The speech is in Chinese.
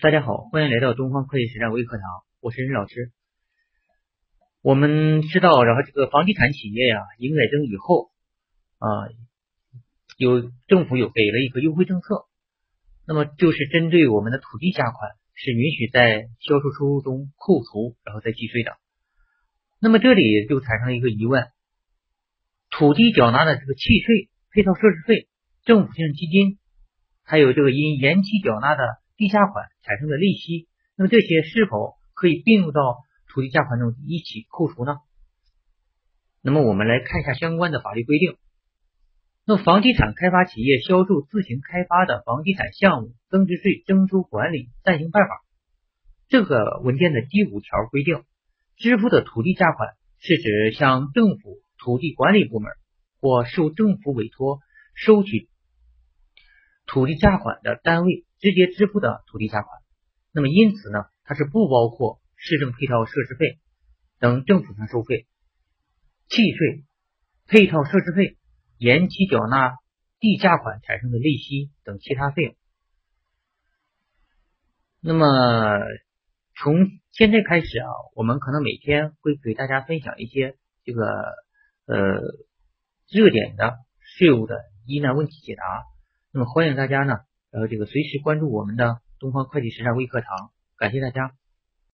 大家好，欢迎来到东方会计实战微课堂，我是任老师。我们知道，然后这个房地产企业呀，营改增以后啊，有政府有给了一个优惠政策，那么就是针对我们的土地价款是允许在销售收入中扣除，然后再计税的。那么这里就产生了一个疑问：土地缴纳的这个契税、配套设施费、政府性基金，还有这个因延期缴纳的。地价款产生的利息，那么这些是否可以并入到土地价款中一起扣除呢？那么我们来看一下相关的法律规定。那房地产开发企业销售自行开发的房地产项目增值税征收管理暂行办法这个文件的第五条规定，支付的土地价款是指向政府土地管理部门或受政府委托收取土地价款的单位。直接支付的土地价款，那么因此呢，它是不包括市政配套设施费等政府性收费、契税、配套设施费、延期缴纳地价款产生的利息等其他费用。那么从现在开始啊，我们可能每天会给大家分享一些这个呃热点的税务的疑难问题解答。那么欢迎大家呢。呃这个随时关注我们的东方会计实战微课堂，感谢大家。